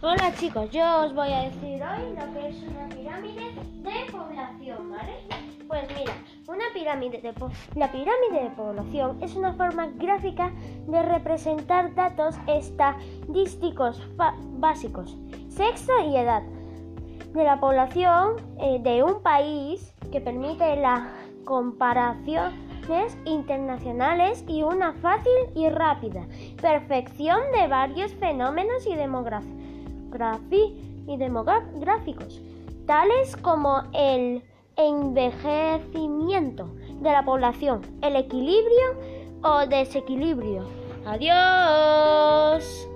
Hola chicos, yo os voy a decir hoy lo que es una pirámide de población, ¿vale? Pues mira, una pirámide de la pirámide de población es una forma gráfica de representar datos estadísticos básicos, sexo y edad de la población eh, de un país que permite la comparaciones internacionales y una fácil y rápida perfección de varios fenómenos y demográficos y demográficos, tales como el envejecimiento de la población, el equilibrio o desequilibrio. Adiós.